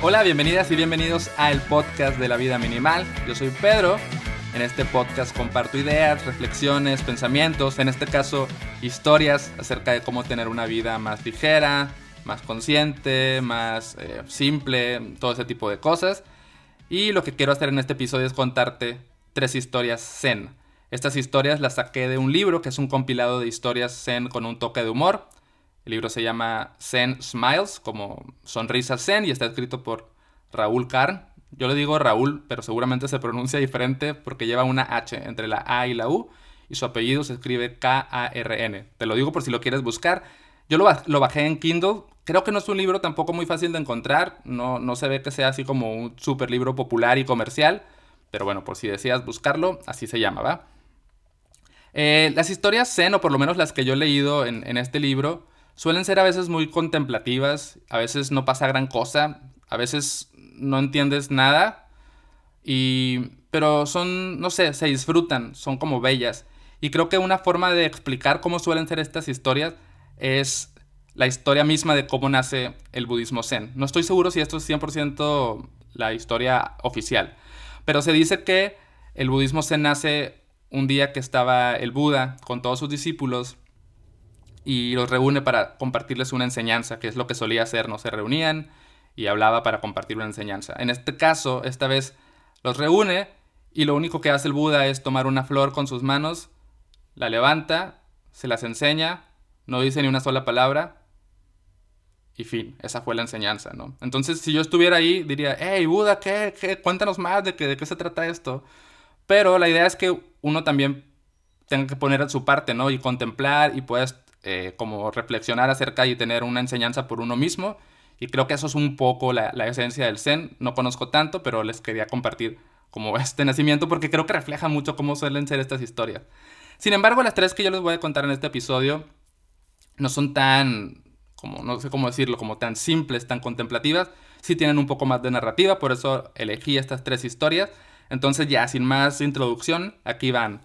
Hola, bienvenidas y bienvenidos al podcast de la vida minimal. Yo soy Pedro. En este podcast comparto ideas, reflexiones, pensamientos, en este caso historias acerca de cómo tener una vida más ligera, más consciente, más eh, simple, todo ese tipo de cosas. Y lo que quiero hacer en este episodio es contarte tres historias zen. Estas historias las saqué de un libro que es un compilado de historias zen con un toque de humor. El libro se llama Zen Smiles, como sonrisa zen, y está escrito por Raúl Karn. Yo le digo Raúl, pero seguramente se pronuncia diferente porque lleva una H entre la A y la U, y su apellido se escribe K-A-R-N. Te lo digo por si lo quieres buscar. Yo lo, bajé en Kindle. Creo que no es un libro tampoco muy fácil de encontrar. No, se ve que sea así como un super libro popular y comercial. Pero bueno, por si deseas buscarlo, así se llama, ¿va? Eh, las historias zen, o por lo menos las que yo he leído en este libro, suelen ser a veces muy contemplativas, a veces no pasa gran cosa, a veces no entiendes nada, y, pero son, no sé, se disfrutan, son como bellas. Y creo que una forma de explicar cómo suelen ser estas historias es la historia misma de cómo nace el budismo zen. No estoy seguro si esto es 100% la historia oficial, pero se dice que el budismo zen nace un día que estaba el Buda con todos sus discípulos y los reúne para compartirles una enseñanza, que es lo que solía hacer, ¿no? Se reunían y hablaba para compartir una enseñanza. En este caso, esta vez los reúne y lo único que hace el Buda es tomar una flor con sus manos, la levanta, se las enseña, no dice ni una sola palabra y fin, esa fue la enseñanza, ¿no? Entonces, si yo estuviera ahí, diría, hey, Buda, ¿qué? ¿Qué? Cuéntanos más de, de qué se trata esto. Pero la idea es que uno también tenga que poner su parte, ¿no? Y contemplar y puedas eh, como reflexionar acerca y tener una enseñanza por uno mismo. Y creo que eso es un poco la, la, esencia del Zen. No conozco tanto, pero les quería compartir como este nacimiento porque creo que refleja mucho cómo suelen ser estas historias. Sin embargo, las tres que yo les voy a contar en este episodio no son tan, como no sé cómo decirlo, como tan simples, tan contemplativas. Sí tienen un poco más de narrativa, por eso elegí estas tres historias. Entonces ya, sin más introducción, aquí van.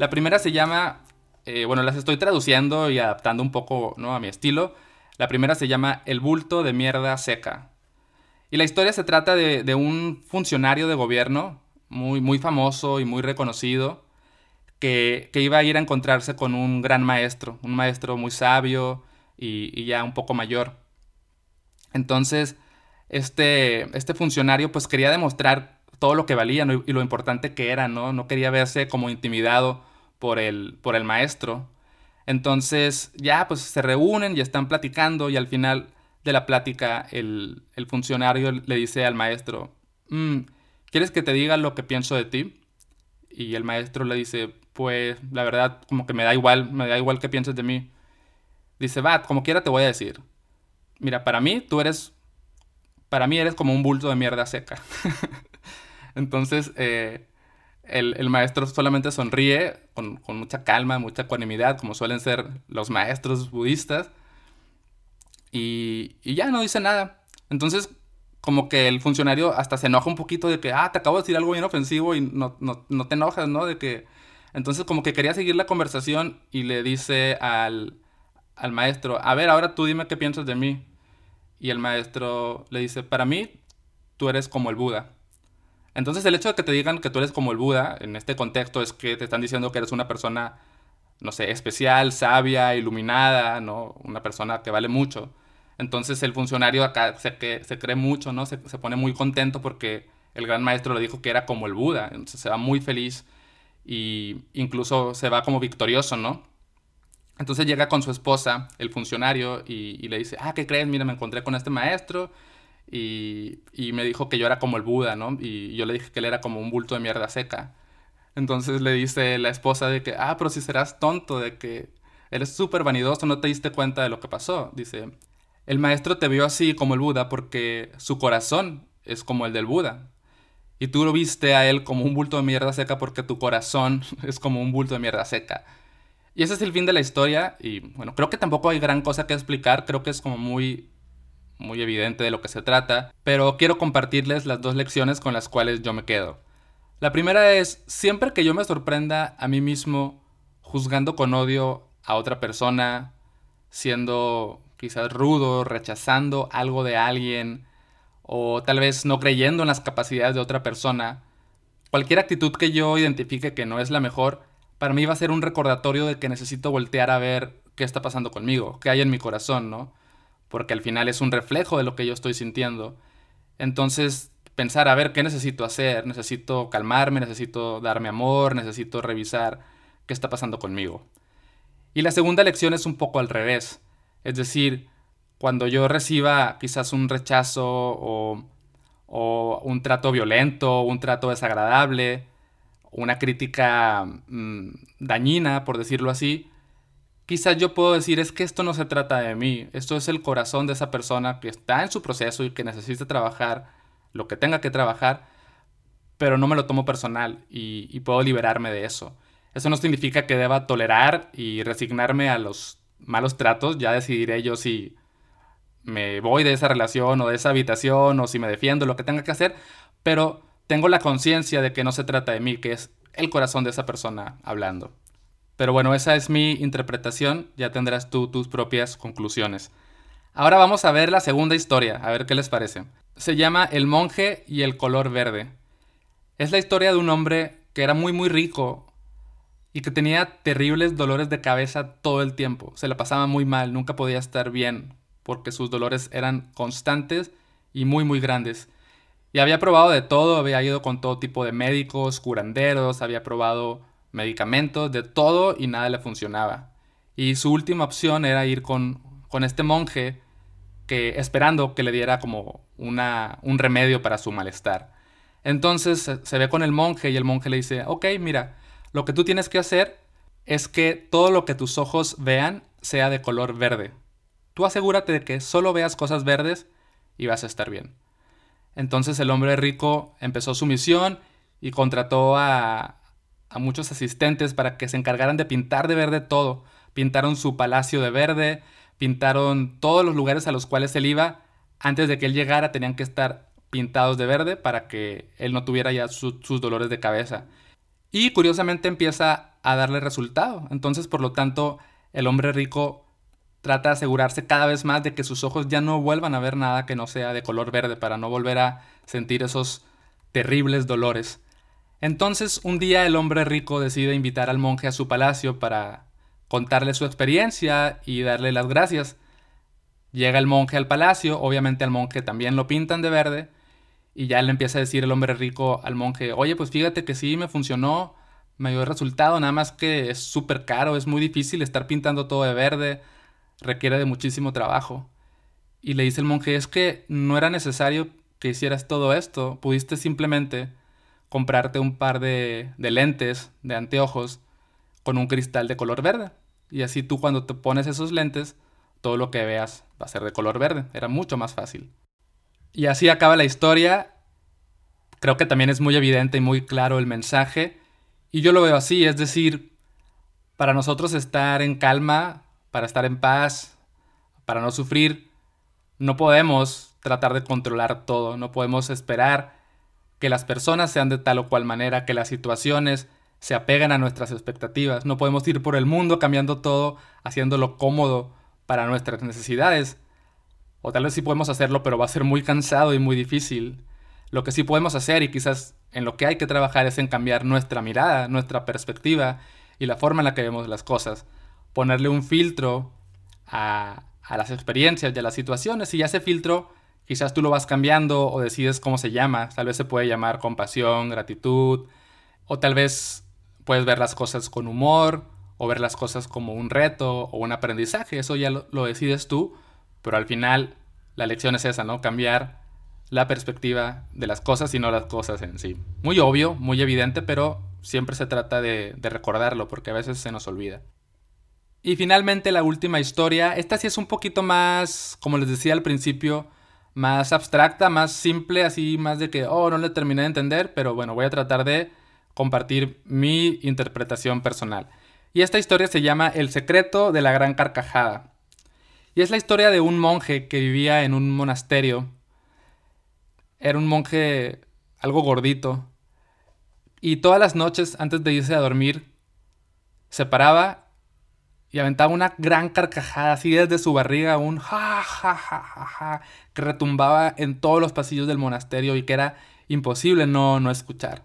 La primera se llama, eh, bueno, las estoy traduciendo y adaptando un poco ¿no? a mi estilo. La primera se llama El bulto de mierda seca. Y la historia se trata de, de un funcionario de gobierno muy, muy famoso y muy reconocido que, que, iba a ir a encontrarse con un gran maestro, un maestro muy sabio y, ya un poco mayor. Entonces, este, este funcionario pues quería demostrar todo lo que valía y lo importante que era, ¿no? No quería verse como intimidado por el, por el maestro. Entonces ya pues se reúnen y están platicando y al final de la plática el, el funcionario le dice al maestro, mm, ¿quieres que te diga lo que pienso de ti? Y el maestro le dice, pues la verdad como que me da igual, me da igual que pienses de mí. Dice, va, como quiera te voy a decir. Mira, para mí tú eres, para mí eres como un bulto de mierda seca. Entonces, eh, el, el, maestro solamente sonríe con, con, mucha calma, mucha ecuanimidad, como suelen ser los maestros budistas. Y, y, ya no dice nada. Entonces, como que el funcionario hasta se enoja un poquito de que, ah, te acabo de decir algo bien ofensivo y no, no, no te enojas, ¿no? De que... Entonces, como que quería seguir la conversación y le dice al, al maestro, a ver, ahora tú dime qué piensas de mí. Y el maestro le dice, para mí, tú eres como el Buda. Entonces el hecho de que te digan que tú eres como el Buda en este contexto es que te están diciendo que eres una persona, no sé, especial, sabia, iluminada, ¿no? Una persona que vale mucho. Entonces el funcionario acá se, que, se cree mucho, ¿no? Se, se, pone muy contento porque el gran maestro le dijo que era como el Buda. Entonces se va muy feliz y incluso se va como victorioso, ¿no? Entonces llega con su esposa, el funcionario, y, y le dice, ah, ¿qué crees? Mira, me encontré con este maestro y, y, me dijo que yo era como el Buda, ¿no? Y yo le dije que él era como un bulto de mierda seca. Entonces le dice la esposa de que, ah, pero si serás tonto, de que eres súper vanidoso, no te diste cuenta de lo que pasó. Dice, el maestro te vio así como el Buda porque su corazón es como el del Buda. Y tú lo viste a él como un bulto de mierda seca porque tu corazón es como un bulto de mierda seca. Y ese es el fin de la historia y bueno, creo que tampoco hay gran cosa que explicar, creo que es como muy muy evidente de lo que se trata, pero quiero compartirles las dos lecciones con las cuales yo me quedo. La primera es, siempre que yo me sorprenda a mí mismo juzgando con odio a otra persona, siendo quizás rudo, rechazando algo de alguien, o tal vez no creyendo en las capacidades de otra persona, cualquier actitud que yo identifique que no es la mejor, para mí va a ser un recordatorio de que necesito voltear a ver qué está pasando conmigo, qué hay en mi corazón, ¿no? Porque al final es un reflejo de lo que yo estoy sintiendo. Entonces, pensar, a ver, ¿qué necesito hacer? Necesito calmarme, necesito darme amor, necesito revisar qué está pasando conmigo. Y la segunda lección es un poco al revés. Es decir, cuando yo reciba quizás un rechazo o, un trato violento, un trato desagradable, una crítica mm, dañina, por decirlo así, quizás yo puedo decir es que esto no se trata de mí, esto es el corazón de esa persona que está en su proceso y que necesita trabajar lo que tenga que trabajar, pero no me lo tomo personal y, y puedo liberarme de eso. Eso no significa que deba tolerar y resignarme a los malos tratos, ya decidiré yo si me voy de esa relación o de esa habitación o si me defiendo, lo que tenga que hacer, pero tengo la conciencia de que no se trata de mí, que es el corazón de esa persona hablando. Pero bueno, esa es mi interpretación, ya tendrás tú tus propias conclusiones. Ahora vamos a ver la segunda historia, a ver qué les parece. Se llama El monje y el color verde. Es la historia de un hombre que era muy muy rico y que tenía terribles dolores de cabeza todo el tiempo. Se le pasaba muy mal, nunca podía estar bien porque sus dolores eran constantes y muy muy grandes. Y había probado de todo, había ido con todo tipo de médicos, curanderos, había probado medicamentos, de todo y nada le funcionaba. Y su última opción era ir con, con este monje que esperando que le diera como una, un remedio para su malestar. Entonces se ve con el monje y el monje le dice, ok, mira, lo que tú tienes que hacer es que todo lo que tus ojos vean sea de color verde. Tú asegúrate de que solo veas cosas verdes y vas a estar bien. Entonces el hombre rico empezó su misión y contrató a, a muchos asistentes para que se encargaran de pintar de verde todo. Pintaron su palacio de verde, pintaron todos los lugares a los cuales él iba. Antes de que él llegara tenían que estar pintados de verde para que él no tuviera ya sus dolores de cabeza. Y curiosamente empieza a darle resultado. Entonces, por lo tanto, el hombre rico trata de asegurarse cada vez más de que sus ojos ya no vuelvan a ver nada que no sea de color verde para no volver a sentir esos terribles dolores. Entonces un día el hombre rico decide invitar al monje a su palacio para contarle su experiencia y darle las gracias. Llega el monje al palacio, obviamente al monje también lo pintan de verde, y ya le empieza a decir el hombre rico al monje, oye, pues fíjate que sí, me funcionó, me dio el resultado, nada más que es súper caro, es muy difícil estar pintando todo de verde, requiere de muchísimo trabajo. Y le dice el monje, es que no era necesario que hicieras todo esto, pudiste simplemente comprarte un par de, de lentes, de anteojos, con un cristal de color verde. Y así tú cuando te pones esos lentes, todo lo que veas va a ser de color verde. Era mucho más fácil. Y así acaba la historia. Creo que también es muy evidente y muy claro el mensaje. Y yo lo veo así, es decir, para nosotros estar en calma para estar en paz, para no sufrir. No podemos tratar de controlar todo, no podemos esperar que las personas sean de tal o cual manera, que las situaciones se apeguen a nuestras expectativas. No podemos ir por el mundo cambiando todo, haciéndolo cómodo para nuestras necesidades. O tal vez sí podemos hacerlo, pero va a ser muy cansado y muy difícil. Lo que sí podemos hacer y quizás en lo que hay que trabajar es en cambiar nuestra mirada, nuestra perspectiva y la forma en la que vemos las cosas ponerle un filtro a, las experiencias y a las situaciones y ya ese filtro quizás tú lo vas cambiando o decides cómo se llama. Tal vez se puede llamar compasión, gratitud, o tal vez puedes ver las cosas con humor, o ver las cosas como un reto o un aprendizaje. Eso ya lo, decides tú, pero al final la lección es esa, ¿no? Cambiar la perspectiva de las cosas y no las cosas en sí. Muy obvio, muy evidente, pero siempre se trata de, de recordarlo porque a veces se nos olvida. Y finalmente la última historia, esta sí es un poquito más, como les decía al principio, más abstracta, más simple, así más de que, oh, no le terminé de entender, pero bueno, voy a tratar de compartir mi interpretación personal. Y esta historia se llama El secreto de la gran carcajada. Y es la historia de un monje que vivía en un monasterio. Era un monje algo gordito. Y todas las noches antes de irse a dormir se paraba y aventaba una gran carcajada, así desde su barriga, un ja, ja, ja, ja, ja, que retumbaba en todos los pasillos del monasterio y que era imposible no, no escuchar.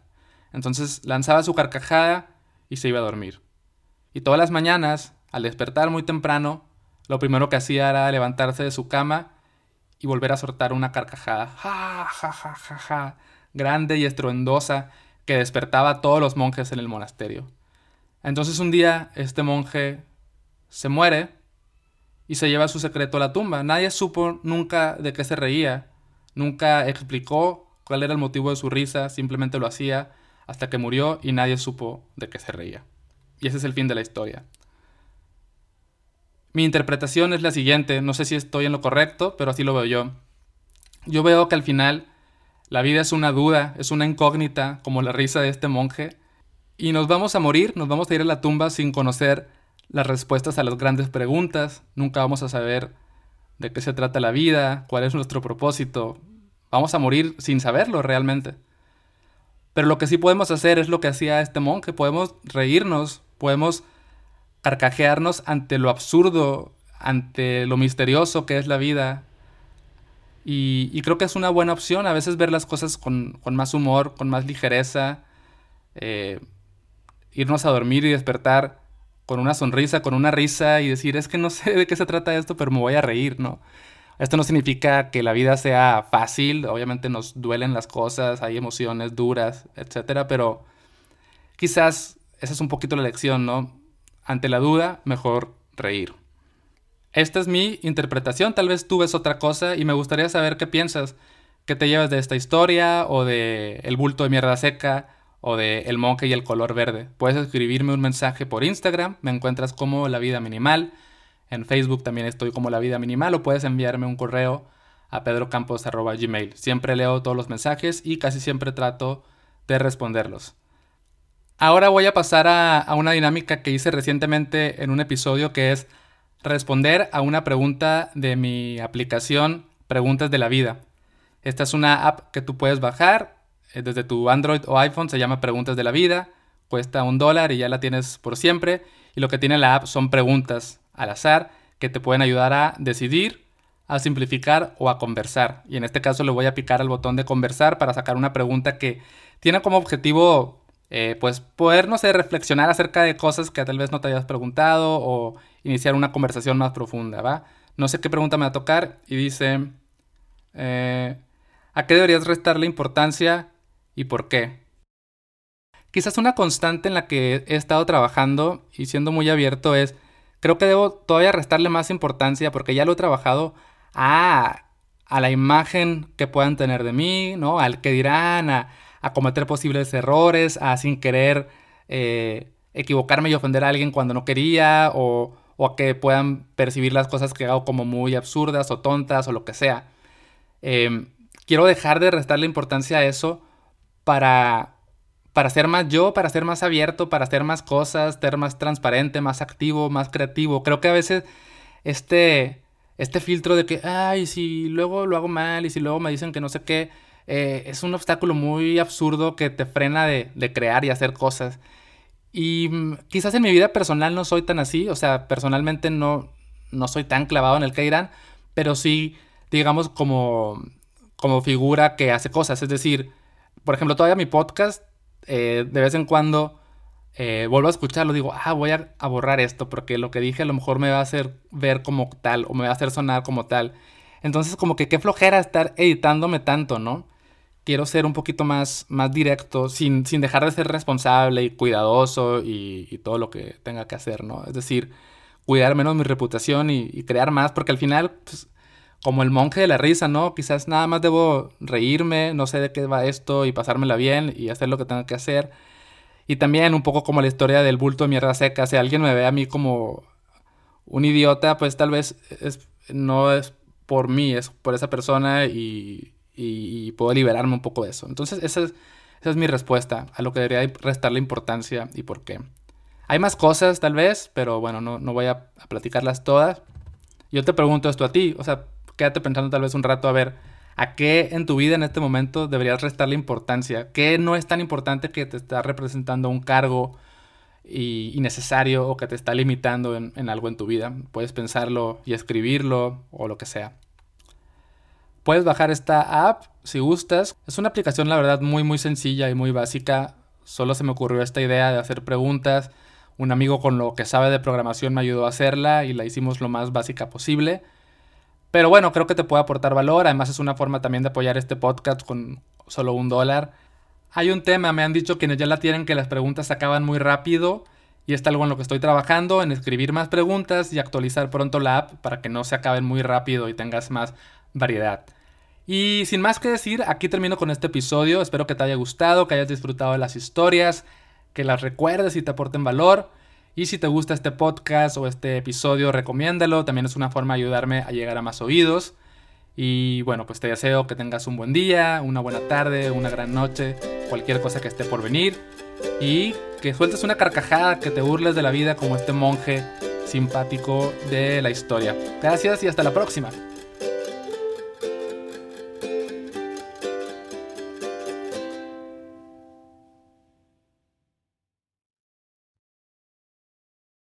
Entonces lanzaba su carcajada y se iba a dormir. Y todas las mañanas, al despertar muy temprano, lo primero que hacía era levantarse de su cama y volver a soltar una carcajada, ja, ja, ja, ja, ja, grande y estruendosa, que despertaba a todos los monjes en el monasterio. Entonces un día este monje se muere y se lleva su secreto a la tumba. Nadie supo nunca de qué se reía, nunca explicó cuál era el motivo de su risa, simplemente lo hacía hasta que murió y nadie supo de qué se reía. Y ese es el fin de la historia. Mi interpretación es la siguiente, no sé si estoy en lo correcto, pero así lo veo yo. Yo veo que al final la vida es una duda, es una incógnita, como la risa de este monje, y nos vamos a morir, nos vamos a ir a la tumba sin conocer las respuestas a las grandes preguntas, nunca vamos a saber de qué se trata la vida, cuál es nuestro propósito, vamos a morir sin saberlo realmente. Pero lo que sí podemos hacer es lo que hacía este monje, podemos reírnos, podemos carcajearnos ante lo absurdo, ante lo misterioso que es la vida. Y, creo que es una buena opción a veces ver las cosas con, más humor, con más ligereza, eh, irnos a dormir y despertar con una sonrisa, con una risa y decir, es que no sé de qué se trata esto, pero me voy a reír, ¿no? Esto no significa que la vida sea fácil, obviamente nos duelen las cosas, hay emociones duras, etcétera, pero quizás esa es un poquito la lección, ¿no? ante la duda, mejor reír. Esta es mi interpretación, tal vez tú ves otra cosa y me gustaría saber qué piensas, qué te llevas de esta historia o de El bulto de mierda seca o de El monje y el color verde. Puedes escribirme un mensaje por Instagram, me encuentras como La Vida Minimal, en Facebook también estoy como La Vida Minimal o puedes enviarme un correo a pedrocampos.gmail. Siempre leo todos los mensajes y casi siempre trato de responderlos. Ahora voy a pasar a, una dinámica que hice recientemente en un episodio que es responder a una pregunta de mi aplicación Preguntas de la Vida. Esta es una app que tú puedes bajar desde tu Android o iPhone, se llama Preguntas de la Vida, cuesta un dólar y ya la tienes por siempre. Y lo que tiene la app son preguntas al azar que te pueden ayudar a decidir, a simplificar o a conversar. Y en este caso le voy a picar al botón de conversar para sacar una pregunta que tiene como objetivo eh, pues poder, no sé, reflexionar acerca de cosas que tal vez no te hayas preguntado o iniciar una conversación más profunda, ¿va? No sé qué pregunta me va a tocar y dice, eh, ¿a qué deberías restarle importancia y por qué? Quizás una constante en la que he estado trabajando y siendo muy abierto es, creo que debo todavía restarle más importancia porque ya lo he trabajado a, a la imagen que puedan tener de mí, ¿no? Al que dirán, a, cometer posibles errores, a sin querer eh, equivocarme y ofender a alguien cuando no quería, o, a que puedan percibir las cosas que hago como muy absurdas o tontas o lo que sea. Em, quiero dejar de restarle importancia a eso para, para ser más yo, para ser más abierto, para hacer más cosas, ser más transparente, más activo, más creativo. Creo que a veces este, este filtro de que, ay, si luego lo hago mal y si luego me dicen que no sé qué, eh, es un obstáculo muy absurdo que te frena de, crear y hacer cosas. Y mm, quizás en mi vida personal no soy tan así, o sea, personalmente no, no soy tan clavado en el que pero sí, digamos, como, como figura que hace cosas. Es decir, por ejemplo, todavía mi podcast, eh, de vez en cuando eh, vuelvo a escucharlo, digo, ah, voy a, borrar esto, porque lo que dije a lo mejor me va a hacer ver como tal, o me va a hacer sonar como tal. Entonces, como que qué flojera estar editándome tanto, ¿no? quiero ser un poquito más, más directo, sin, sin dejar de ser responsable y cuidadoso y, todo lo que tenga que hacer, ¿no? Es decir, cuidar menos mi reputación y, crear más, porque al final, pues, como el monje de la risa, ¿no? Quizás nada más debo reírme, no sé de qué va esto y pasármela bien y hacer lo que tenga que hacer. Y también un poco como la historia del bulto de mierda seca, si alguien me ve a mí como un idiota, pues tal vez es, no es por mí, es por esa persona y, y, puedo liberarme un poco de eso. Entonces, esa es, esa es mi respuesta a lo que debería restarle importancia y por qué. Hay más cosas, tal vez, pero bueno, no, no voy a, platicarlas todas. Yo te pregunto esto a ti, o sea, quédate pensando tal vez un rato a ver a qué en tu vida en este momento deberías restarle importancia. ¿Qué no es tan importante que te está representando un cargo y innecesario o que te está limitando en, en algo en tu vida. Puedes pensarlo y escribirlo o lo que sea. Puedes bajar esta app si gustas. Es una aplicación la verdad muy muy sencilla y muy básica. Solo se me ocurrió esta idea de hacer preguntas. Un amigo con lo que sabe de programación me ayudó a hacerla y la hicimos lo más básica posible. Pero bueno, creo que te puede aportar valor. Además es una forma también de apoyar este podcast con solo un dólar. Hay un tema, me han dicho quienes ya la tienen que las preguntas se acaban muy rápido y está algo en lo que estoy trabajando, en escribir más preguntas y actualizar pronto la app para que no se acaben muy rápido y tengas más variedad. Y sin más que decir, aquí termino con este episodio. Espero que te haya gustado, que hayas disfrutado de las historias, que las recuerdes y te aporten valor. Y si te gusta este podcast o este episodio, recomiéndalo. También es una forma de ayudarme a llegar a más oídos. Y bueno, pues te deseo que tengas un buen día, una buena tarde, una gran noche, cualquier cosa que esté por venir. Y que sueltes una carcajada, que te burles de la vida como este monje simpático de la historia. Gracias y hasta la próxima.